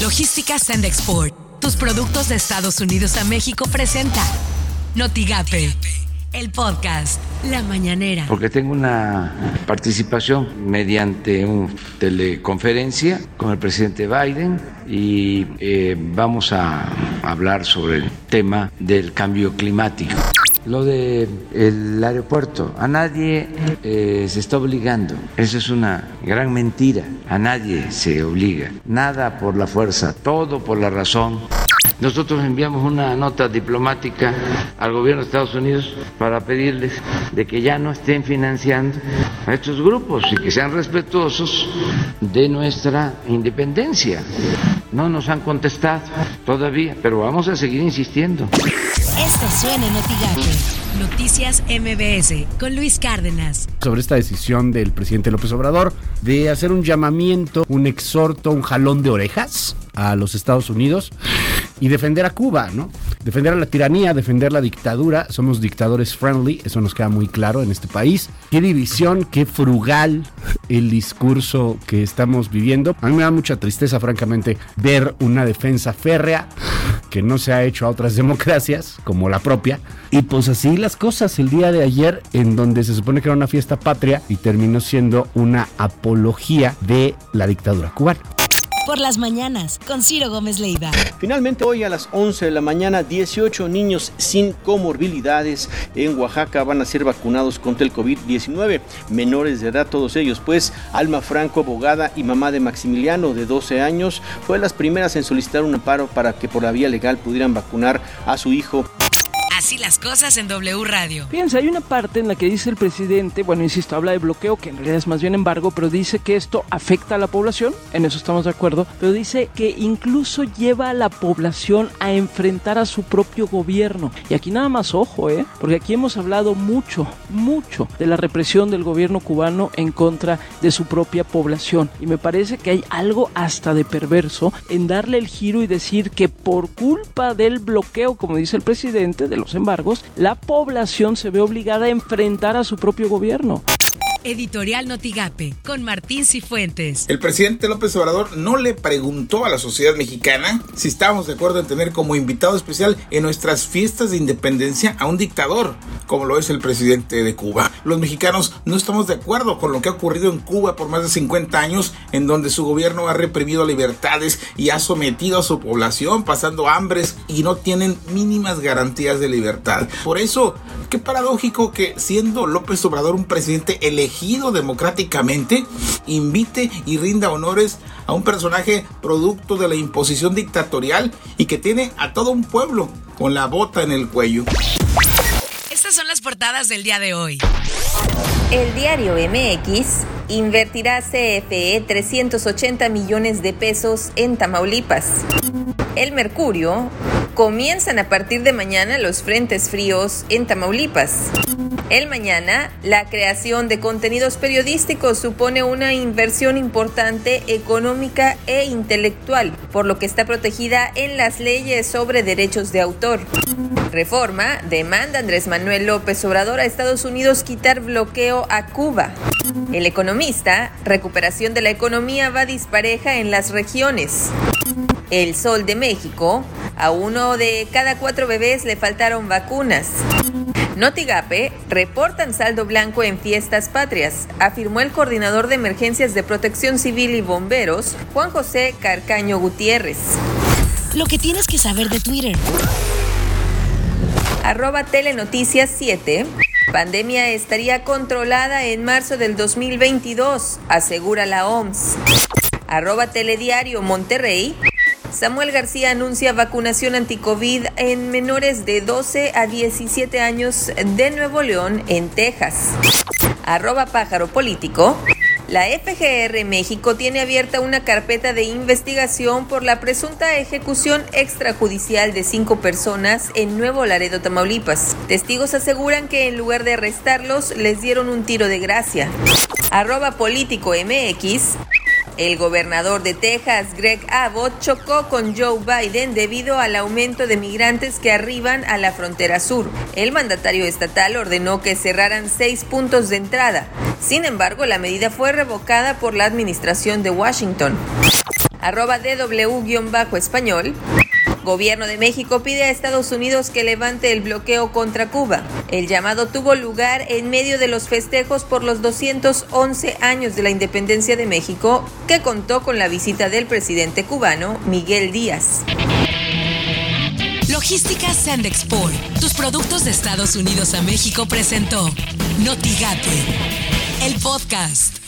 Logística Send Export. Tus productos de Estados Unidos a México presenta Notigape, el podcast La Mañanera. Porque tengo una participación mediante una teleconferencia con el presidente Biden y eh, vamos a hablar sobre el tema del cambio climático. Lo del el aeropuerto, a nadie eh, se está obligando. Eso es una gran mentira. A nadie se obliga. Nada por la fuerza, todo por la razón. Nosotros enviamos una nota diplomática al gobierno de Estados Unidos para pedirles de que ya no estén financiando a estos grupos y que sean respetuosos de nuestra independencia. No nos han contestado todavía, pero vamos a seguir insistiendo. Esto suena en Noticias MBS con Luis Cárdenas. Sobre esta decisión del presidente López Obrador de hacer un llamamiento, un exhorto, un jalón de orejas a los Estados Unidos y defender a Cuba, ¿no? Defender a la tiranía, defender la dictadura. Somos dictadores friendly, eso nos queda muy claro en este país. Qué división, qué frugal el discurso que estamos viviendo. A mí me da mucha tristeza, francamente, ver una defensa férrea que no se ha hecho a otras democracias, como la propia. Y pues así las cosas el día de ayer, en donde se supone que era una fiesta patria y terminó siendo una apología de la dictadura cubana por las mañanas con Ciro Gómez Leiva. Finalmente hoy a las 11 de la mañana 18 niños sin comorbilidades en Oaxaca van a ser vacunados contra el COVID-19. Menores de edad todos ellos, pues Alma Franco, abogada y mamá de Maximiliano de 12 años, fue las primeras en solicitar un amparo para que por la vía legal pudieran vacunar a su hijo Así las cosas en W Radio. Fíjense, hay una parte en la que dice el presidente, bueno, insisto, habla de bloqueo, que en realidad es más bien embargo, pero dice que esto afecta a la población, en eso estamos de acuerdo, pero dice que incluso lleva a la población a enfrentar a su propio gobierno. Y aquí nada más ojo, ¿eh? Porque aquí hemos hablado mucho, mucho de la represión del gobierno cubano en contra de su propia población. Y me parece que hay algo hasta de perverso en darle el giro y decir que por culpa del bloqueo, como dice el presidente, de los embargos, la población se ve obligada a enfrentar a su propio gobierno. Editorial Notigape, con Martín Cifuentes. El presidente López Obrador no le preguntó a la sociedad mexicana si estábamos de acuerdo en tener como invitado especial en nuestras fiestas de independencia a un dictador, como lo es el presidente de Cuba. Los mexicanos no estamos de acuerdo con lo que ha ocurrido en Cuba por más de 50 años, en donde su gobierno ha reprimido libertades y ha sometido a su población pasando hambres y no tienen mínimas garantías de libertad. Por eso, qué paradójico que siendo López Obrador un presidente elegido, elegido democráticamente invite y rinda honores a un personaje producto de la imposición dictatorial y que tiene a todo un pueblo con la bota en el cuello. Estas son las portadas del día de hoy. El diario MX invertirá CFE 380 millones de pesos en Tamaulipas. El Mercurio comienzan a partir de mañana los frentes fríos en Tamaulipas. El mañana, la creación de contenidos periodísticos supone una inversión importante económica e intelectual, por lo que está protegida en las leyes sobre derechos de autor. Reforma demanda Andrés Manuel López Obrador a Estados Unidos quitar bloqueo a Cuba. El economista, recuperación de la economía va dispareja en las regiones. El Sol de México, a uno de cada cuatro bebés le faltaron vacunas. Notigape reportan saldo blanco en fiestas patrias, afirmó el coordinador de emergencias de protección civil y bomberos, Juan José Carcaño Gutiérrez. Lo que tienes que saber de Twitter. Arroba Telenoticias 7. Pandemia estaría controlada en marzo del 2022, asegura la OMS. Arroba Telediario Monterrey. Samuel García anuncia vacunación anticovid en menores de 12 a 17 años de Nuevo León, en Texas. Arroba pájaro político. La FGR México tiene abierta una carpeta de investigación por la presunta ejecución extrajudicial de cinco personas en Nuevo Laredo, Tamaulipas. Testigos aseguran que en lugar de arrestarlos les dieron un tiro de gracia. Arroba político MX. El gobernador de Texas, Greg Abbott, chocó con Joe Biden debido al aumento de migrantes que arriban a la frontera sur. El mandatario estatal ordenó que cerraran seis puntos de entrada. Sin embargo, la medida fue revocada por la administración de Washington. arroba DW-español. Gobierno de México pide a Estados Unidos que levante el bloqueo contra Cuba. El llamado tuvo lugar en medio de los festejos por los 211 años de la independencia de México, que contó con la visita del presidente cubano Miguel Díaz. Logística Sandexport, tus productos de Estados Unidos a México presentó Notigate, el podcast.